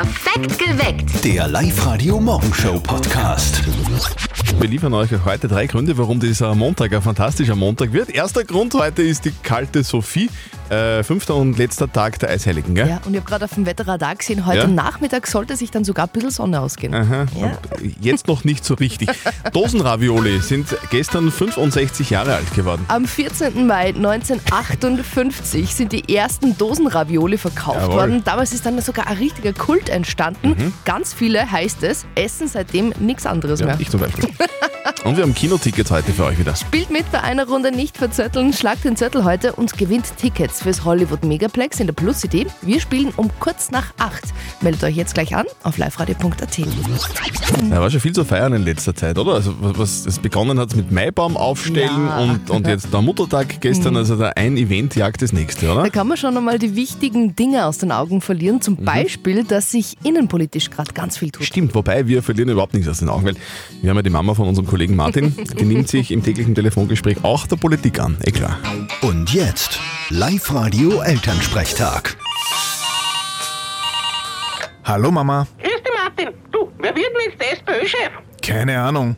Perfekt geweckt. Der Live-Radio-Morgenshow-Podcast. Wir liefern euch heute drei Gründe, warum dieser Montag ein fantastischer Montag wird. Erster Grund heute ist die kalte Sophie. Äh, fünfter und letzter Tag der Eisheiligen, gell? Ja, und ich habe gerade auf dem Wetterradar gesehen, heute Ja? Nachmittag sollte sich dann sogar ein bisschen Sonne ausgehen. Aha. Ja. Jetzt noch nicht so richtig. Dosenravioli sind gestern 65 Jahre alt geworden. Am 14. Mai 1958 sind die ersten Dosenravioli verkauft Jawohl. worden. Damals ist dann sogar ein richtiger Kult entstanden. Ganz viele, heißt es, essen seitdem nichts anderes Ja, mehr. ich zum Beispiel. Und wir haben Kinotickets heute für euch wieder. Spielt mit bei einer Runde nicht verzötteln, schlagt den Zettel heute und gewinnt Tickets fürs Hollywood Megaplex in der Plus City. Wir spielen um kurz nach acht. Meldet euch jetzt gleich an auf liveradio.at. Da war schon viel zu feiern in letzter Zeit, oder? Also was- es begonnen hat mit Maibaum aufstellen Ja. und, und jetzt der Muttertag gestern, also da ein Event jagt das nächste, oder? Da kann man schon einmal die wichtigen Dinge aus den Augen verlieren. Mhm. Zum Beispiel, dass sich innenpolitisch gerade ganz viel tut. Stimmt, wobei wir verlieren überhaupt nichts aus den Augen, weil wir haben ja die Mama von unserem Kollegen Martin, die nimmt sich im täglichen Telefongespräch auch der Politik an, eh klar. Und jetzt Live-Radio-Elternsprechtag. Hallo Mama. Grüß dich, Martin. Du, wer wird denn jetzt der SPÖ-Chef? Keine Ahnung.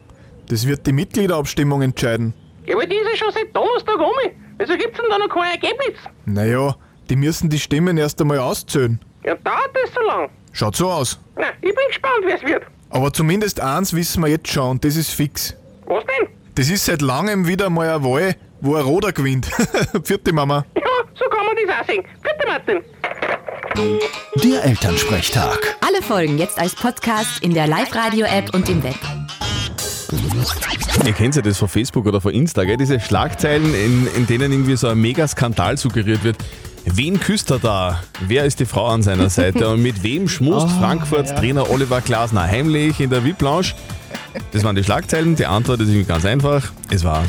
Das wird die Mitgliederabstimmung entscheiden. Ja, aber die ist ja schon seit Donnerstag um. Wieso gibt's denn da noch kein Ergebnis? Naja, die müssen die Stimmen erst einmal auszählen. Ja, dauert das so lang? Schaut so aus. Na, ich bin gespannt, wer es wird. Aber zumindest eins wissen wir jetzt schon und das ist fix. Was denn? Das ist seit langem wieder mal eine Wahl, wo ein Roder gewinnt. Vierte Mama. Ja, so kann man das auch sehen. Bitte, Martin. Der Elternsprechtag. Alle Folgen jetzt als Podcast in der Live-Radio-App und im Web. Ihr kennt ja das von Facebook oder von Insta, gell? diese Schlagzeilen, in, in denen irgendwie so ein Mega-Skandal suggeriert wird. Wen küsst er da? Wer ist die Frau an seiner Seite? Und mit wem schmust Frankfurts Trainer Oliver Glasner heimlich in der VIP-Lounge? Das waren die Schlagzeilen. Die Antwort ist ganz einfach. Es war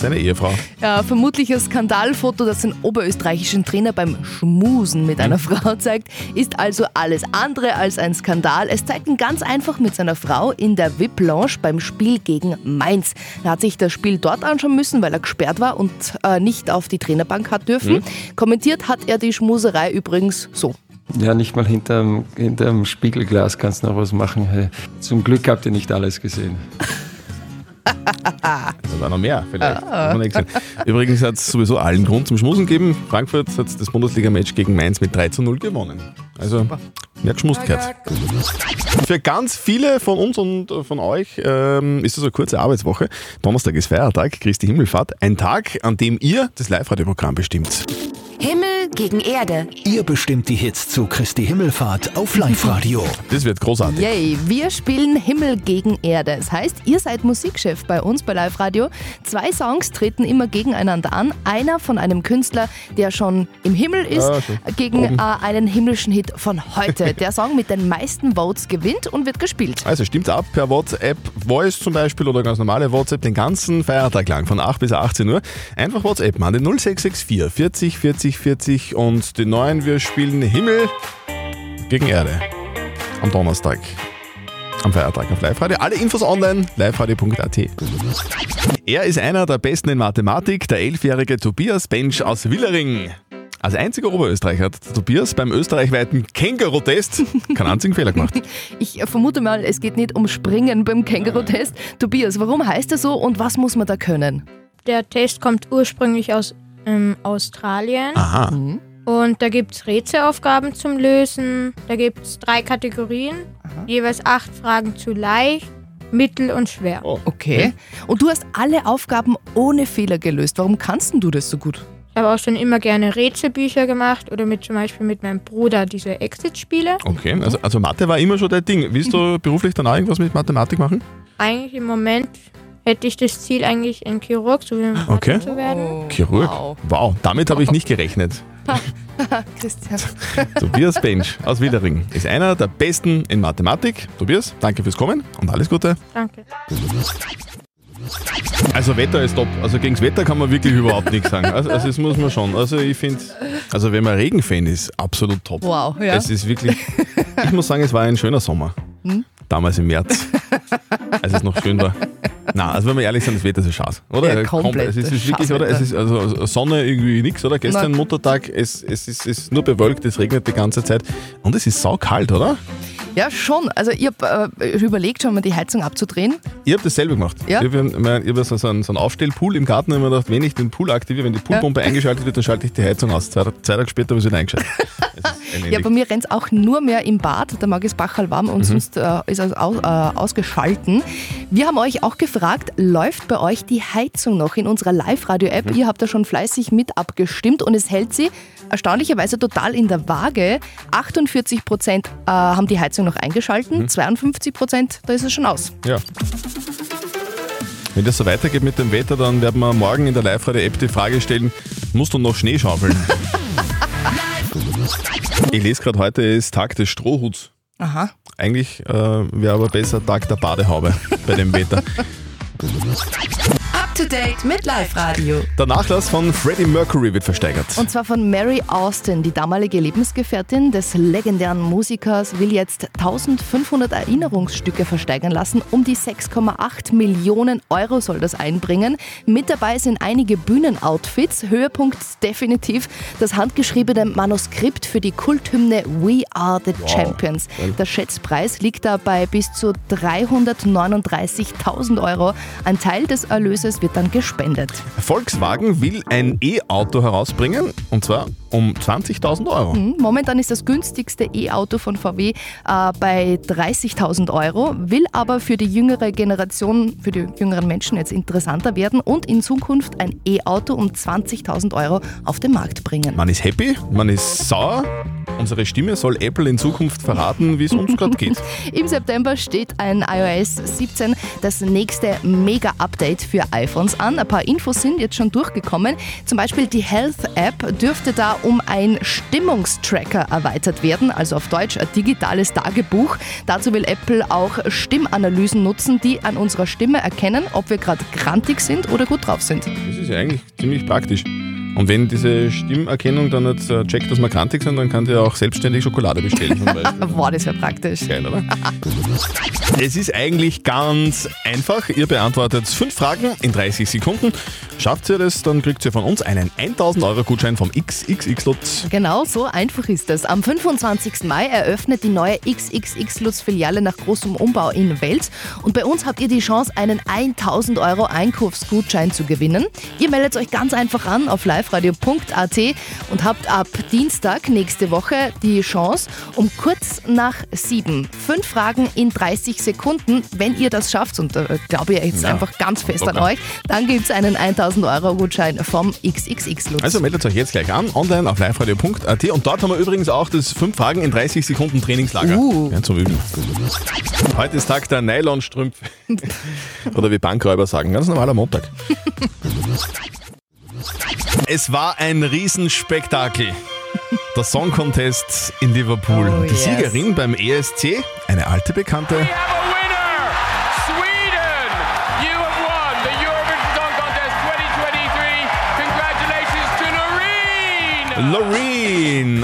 seine Ehefrau. Ja, vermutlich ein Skandalfoto, das den oberösterreichischen Trainer beim Schmusen mit einer Frau zeigt, ist also alles andere als ein Skandal. Es zeigt ihn ganz einfach mit seiner Frau in der VIP-Lounge beim Spiel gegen Mainz. Er hat sich das Spiel dort anschauen müssen, weil er gesperrt war und äh, nicht auf die Trainerbank hat dürfen. Kommentiert hat er die Schmuserei übrigens so. Ja, nicht mal hinterm, hinterm Spiegelglas kannst du noch was machen. Hey, Zum Glück habt ihr nicht alles gesehen. Da war noch mehr, vielleicht. Gesehen. Übrigens hat es sowieso allen Grund zum Schmusen gegeben. Frankfurt hat das Bundesliga-Match gegen Mainz mit 3 zu 0 gewonnen. Also, mehr geschmust gehört. Für ganz viele von uns und von euch ähm, ist das eine kurze Arbeitswoche. Donnerstag ist Feiertag, Christi Himmelfahrt. Ein Tag, an dem ihr das Live-Radio-Programm bestimmt. Himmel gegen Erde. Ihr bestimmt die Hits zu Christi Himmelfahrt auf Live-Radio. Das wird großartig. Yay, wir spielen Himmel gegen Erde. Das heißt, ihr seid Musikchef bei uns bei Live Radio. Zwei Songs treten immer gegeneinander an. Einer von einem Künstler, der schon im Himmel ist, Ah, schon. gegen äh, einen himmlischen Hit von heute. Der Song mit den meisten Votes gewinnt und wird gespielt. Also stimmt's ab per WhatsApp, Voice zum Beispiel oder ganz normale WhatsApp den ganzen Feiertag lang von 8 bis 18 Uhr. Einfach WhatsApp an den 0664 40 40 40 und den neuen, wir spielen Himmel gegen Erde am Donnerstag. Am Feiertag auf Live-Radio. Alle Infos online, liveradio.at. Er ist einer der Besten in Mathematik, der elfjährige Tobias Bench aus Willering. Als einziger Oberösterreicher hat Tobias beim österreichweiten Känguru-Test keinen einzigen Fehler gemacht. Ich vermute mal, es geht nicht um Springen beim Känguru-Test. Tobias, warum heißt er so und was muss man da können? Der Test kommt ursprünglich aus ähm, Australien Aha. und da gibt es Rätselaufgaben zum Lösen. Da gibt es drei Kategorien, jeweils acht Fragen zu leicht, mittel und schwer. Oh. Okay. Und du hast alle Aufgaben ohne Fehler gelöst. Warum kannst denn du das so gut? Ich habe auch schon immer gerne Rätselbücher gemacht oder mit zum Beispiel mit meinem Bruder diese Exit-Spiele. Okay, also, also Mathe war immer schon dein Ding. Willst du beruflich dann auch irgendwas mit Mathematik machen? Eigentlich im Moment hätte ich das Ziel, eigentlich ein Chirurg so wie mein Vater Okay. zu werden. Chirurg? Wow. Wow, damit habe ich nicht gerechnet. Christian. Tobias Bench aus Wiedering ist einer der Besten in Mathematik. Tobias, danke fürs Kommen und alles Gute. Danke. Also Wetter ist top. Also gegen das Wetter kann man wirklich überhaupt nichts sagen. Also, also das muss man schon. Also ich finde, also wenn man Regenfan ist, absolut top. Wow, ja. Es ist wirklich, ich muss sagen, es war ein schöner Sommer. Hm? Damals im März, als es noch schön war. Na, also wenn wir ehrlich sind, das Wetter ist schade, oder? Ja, komplett Es ist wirklich, Scheißwetter. oder? Es ist also Sonne irgendwie nichts, oder? Gestern Nein. Muttertag, es, es, ist, es ist nur bewölkt, es regnet die ganze Zeit und es ist saukalt, oder? Ja, schon. Also ich habe äh, überlegt, schon mal die Heizung abzudrehen. Ich habe dasselbe gemacht. Ja? Ich habe ich hab so, so einen, so einen Aufstellpool im Garten und hab mir gedacht, wenn ich den Pool aktiviere, wenn die Poolpumpe eingeschaltet wird, dann schalte ich die Heizung aus. Zwei, zwei Tage später habe ich sie wieder eingeschaltet. Ja, bei mir rennt es auch nur mehr im Bad. Da mag es Bachal warm Mhm. und sonst äh, ist es aus, äh, ausgeschalten. Wir haben euch auch gefragt, läuft bei euch die Heizung noch in unserer Live-Radio-App? Mhm. Ihr habt da schon fleißig mit abgestimmt und es hält sie erstaunlicherweise total in der Waage. 48 Prozent äh, haben die Heizung noch eingeschalten, Mhm. 52 Prozent, da ist es schon aus. Ja. Wenn das so weitergeht mit dem Wetter, dann werden wir morgen in der Live-Radio-App die Frage stellen, musst du noch Schnee schaufeln? ich lese gerade, heute ist Tag des Strohhuts. Aha. Eigentlich äh, wäre aber besser Tag der Badehaube bei dem Wetter. Up to date mit Live Radio. Der Nachlass von Freddie Mercury wird versteigert. Und zwar von Mary Austin, die damalige Lebensgefährtin des legendären Musikers, will jetzt 1500 Erinnerungsstücke versteigern lassen. Um die 6,8 Millionen Euro soll das einbringen. Mit dabei sind einige Bühnenoutfits. Höhepunkt definitiv das handgeschriebene Manuskript für die Kulthymne We Are the Champions. Der Schätzpreis liegt da bei bis zu 339.000 Euro. Ein Teil des Erlöses wird dann gespendet. Volkswagen will ein E-Auto herausbringen und zwar um 20.000 Euro. Momentan ist das günstigste E-Auto von VW äh, bei 30.000 Euro, will aber für die jüngere Generation, für die jüngeren Menschen jetzt interessanter werden und in Zukunft ein E-Auto um 20.000 Euro auf den Markt bringen. Man ist happy, man ist sauer. Unsere Stimme soll Apple in Zukunft verraten, wie es uns gerade geht. Im September steht ein iOS 17, das nächste Mega-Update für iPhones an. Ein paar Infos sind jetzt schon durchgekommen. Zum Beispiel die Health-App dürfte da um ein Stimmungstracker erweitert werden, also auf Deutsch ein digitales Tagebuch. Dazu will Apple auch Stimmanalysen nutzen, die an unserer Stimme erkennen, ob wir gerade grantig sind oder gut drauf sind. Das ist ja eigentlich ziemlich praktisch. Und wenn diese Stimmerkennung dann nicht äh, checkt, dass wir krantig sind, dann kann die auch selbstständig Schokolade bestellen. Boah, das wäre praktisch. Geil, oder? es ist eigentlich ganz einfach. Ihr beantwortet fünf Fragen in 30 Sekunden. Schafft ihr das, dann kriegt ihr von uns einen 1000 Euro Gutschein vom XXX-Lutz. Genau, so einfach ist es. Am 25. Mai eröffnet die neue XXX Lutz Filiale nach großem Umbau in Wels. Und bei uns habt ihr die Chance, einen 1000 Euro Einkaufsgutschein zu gewinnen. Ihr meldet euch ganz einfach an auf liveradio.at und habt ab Dienstag nächste Woche die Chance, um kurz nach sieben, fünf Fragen in 30 Sekunden, wenn ihr das schafft, und da glaube ich jetzt Ja, einfach ganz fest an euch, dann gibt es einen 1000 Euro Gutschein vom XXX Lutz. Also meldet euch jetzt gleich an, online auf liveradio.at und dort haben wir übrigens auch das 5 Fragen in 30 Sekunden Trainingslager. Uh. Ja, zum Üben. Heute ist Tag der Nylonstrümpfe. Oder wie Bankräuber sagen, ganz normaler Montag. Es war ein Riesenspektakel. Der Song Contest in Liverpool. Oh, Die yes. Siegerin beim ESC, eine alte Bekannte.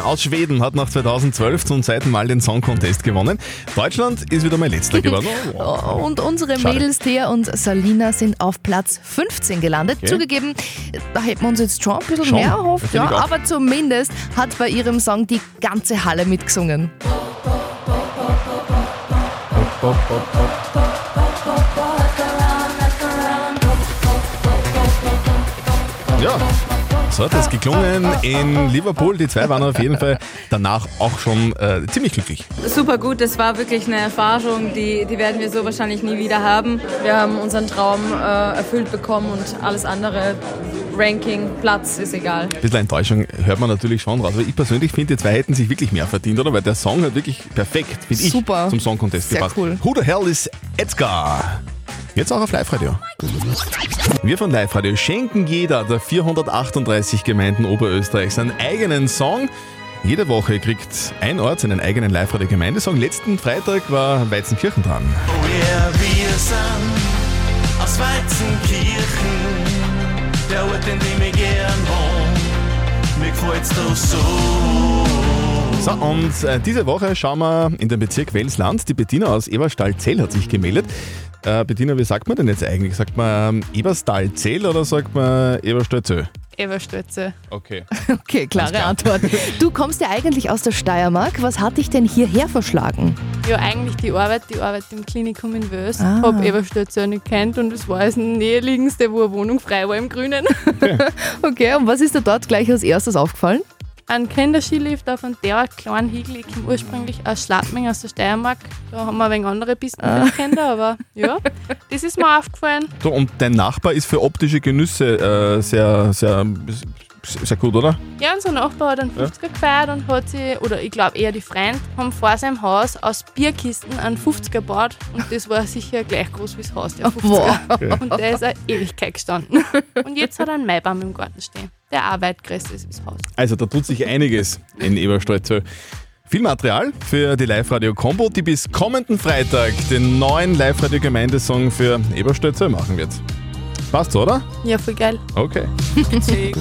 Aus Schweden hat nach 2012 zum zweiten Mal den Song Contest gewonnen. Deutschland ist wieder mal letzter geworden. Oh, Und unsere Schade. Mädels Thea und Salina sind auf Platz 15 gelandet. Okay. Zugegeben, da hätten wir uns jetzt schon ein bisschen Schon, mehr erhofft, ja, aber zumindest hat bei ihrem Song die ganze Halle mitgesungen. Ja, so hat es geklungen in Liverpool. Die zwei waren auf jeden Fall danach auch schon äh, ziemlich glücklich. Super gut, das war wirklich eine Erfahrung, die, die werden wir so wahrscheinlich nie wieder haben. Wir haben unseren Traum äh, erfüllt bekommen und alles andere, Ranking, Platz, ist egal. Ein bisschen Enttäuschung hört man natürlich schon raus. Aber ich persönlich finde, die zwei hätten sich wirklich mehr verdient, oder? Weil der Song hat wirklich perfekt, finde ich, Super. zum Song Contest Sehr gepasst. cool. Who the hell is Edgar? Jetzt auch auf Live-Radio. Wir von Live-Radio schenken jeder der 438 Gemeinden Oberösterreichs einen eigenen Song. Jede Woche kriegt ein Ort seinen eigenen Live-Radio-Gemeindesong. Letzten Freitag war Weizenkirchen dran. Ja, wir sind aus Weizenkirchen, der Ort, in dem ich gern wohn. Mir gefällt's da so. So, und äh, diese Woche schauen wir in den Bezirk Welsland. Die Bettina aus Eberstahl-Zell hat sich gemeldet. Äh, Bettina, wie sagt man denn jetzt eigentlich? Sagt man ähm, Eberstal-Zell oder sagt man Eberstadt-Zell? Eberstürze. Okay. Okay, klare Antwort. Du kommst ja eigentlich aus der Steiermark. Was hat dich denn hierher verschlagen? Ja, eigentlich die Arbeit, die Arbeit im Klinikum in Wös. Ah. Hab Eberstürze nicht kennt und es war das näherliegendste, wo eine Wohnung frei war im Grünen. Okay, und was ist dir dort gleich als erstes aufgefallen? Ein Kinderskilift auf einem derart kleinen Hügel. Ich komme ursprünglich aus Schladming, aus der Steiermark. Da haben wir ein wenig andere Pisten Ah. kennt, aber ja, das ist mir aufgefallen. So, und dein Nachbar ist für optische Genüsse äh, sehr, sehr, sehr gut, oder? Ja, unser Nachbar hat einen Ja. 50er gefeiert und hat sie, oder ich glaube eher die Freund, haben vor seinem Haus aus Bierkisten einen 50er gebaut und das war sicher gleich groß wie das Haus, der 50er. Wow. Okay. Und der ist eine Ewigkeit gestanden. Und jetzt hat er einen Maibaum im Garten stehen, der auch weit größer ist das Haus. Also da tut sich einiges in Eberstadt-Zell. Viel Material für die Live-Radio-Combo, die bis kommenden Freitag den neuen Live-Radio-Gemeindesong für Eberstadt-Zell machen wird. Passt so, oder? Ja, voll geil. Okay.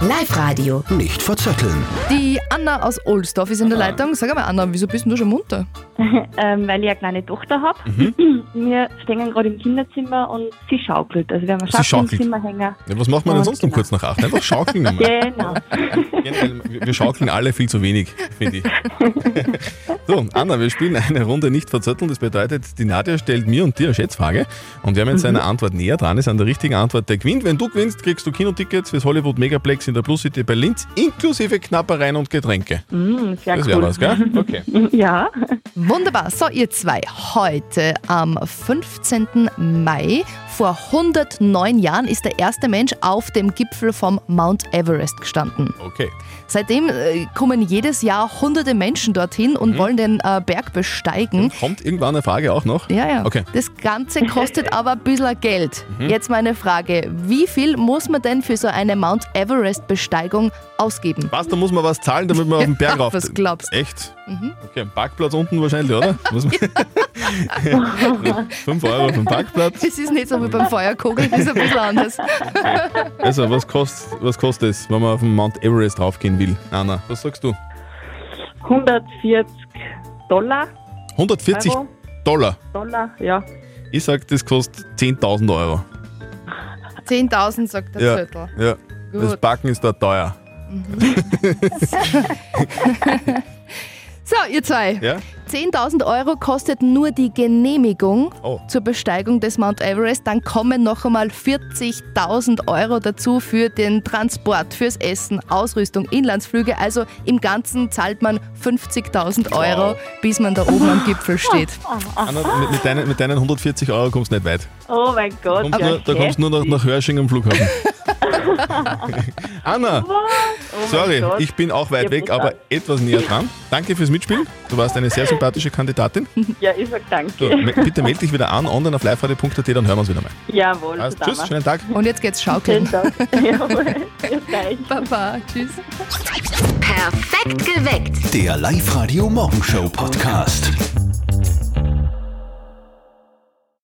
Live-Radio. Nicht verzetteln. Die Anna aus Ohlsdorf ist in der Leitung. Sag mal, Anna, wieso bist denn du schon munter? ähm, weil ich eine kleine Tochter habe. Wir stehen gerade im Kinderzimmer und sie schaukelt. Also wir haben eine Sie im schaukelt. Zimmer hängen. Ja, was macht man denn sonst um kurz nach acht? Einfach schaukeln nochmal. Genau. Generell, wir- wir schaukeln alle viel zu wenig, finde ich. So, Anna, wir spielen eine Runde nicht verzötteln. Das bedeutet, die Nadja stellt mir und dir eine Schätzfrage. Und wer mit seiner Antwort näher dran ist an der richtigen Antwort, der gewinnt. Wenn du gewinnst, kriegst du Kinotickets fürs Hollywood Megaplex in der Plus City bei Linz, inklusive Knappereien und Getränke. Mm, sehr Das cool. wäre was, gell? Okay. Ja. Wunderbar. So, ihr zwei. Heute am 15. Mai vor 109 Jahren ist der erste Mensch auf dem Gipfel vom Mount Everest gestanden. Okay. Seitdem äh, kommen jedes Jahr hunderte Menschen dorthin und wollen den äh, Berg besteigen. Kommt irgendwann eine Frage auch noch? Ja, ja. Okay. Das Ganze kostet aber ein bisschen Geld. Mhm. Jetzt meine Frage: Wie viel muss man denn für so eine Mount Everest-Besteigung ausgeben? Was, da muss man was zahlen, damit man auf den Berg rauf... was glaubst Echt? Mhm. Okay, ein Parkplatz unten wahrscheinlich, oder? Muss man 5 Euro vom Parkplatz. Es ist nicht so wie beim Feuerkugel, das ist ein bisschen anders. Also, was kostet, was kostet es, wenn man auf den Mount Everest raufgehen will? Anna, was sagst du? 140 Dollar. 140 Euro. Dollar. Dollar, ja. Ich sag, das kostet 10.000 Euro. 10.000 sagt der Ja, Zettel. ja. Das Gut. Backen ist da teuer. So, ihr zwei. Ja? 10.000 Euro kostet nur die Genehmigung Oh. zur Besteigung des Mount Everest. Dann kommen noch einmal 40.000 Euro dazu für den Transport, fürs Essen, Ausrüstung, Inlandsflüge. Also im Ganzen zahlt man 50.000 Euro, bis man da oben am Gipfel steht. Anna, mit, mit, deinen, mit deinen 140 Euro kommst du nicht weit. Oh mein Gott. Kommst ja, nur, da kommst du nur noch nach Hörsching am Flughafen. Anna, sorry, Gott. ich bin auch weit Ja, weg, aber etwas näher dran. Danke fürs Mitspielen. Du warst eine sehr sympathische Kandidatin. Ja, ich sag danke. So, me- bitte melde dich wieder an, online auf liveradio.at, dann hören wir uns wieder mal. Jawohl, Also, tschüss, schönen Tag. Und jetzt geht's schaukeln. Schönen Tag. Jawohl. Bis gleich. Baba, tschüss. Perfekt geweckt. Der Live-Radio Morgenshow Podcast.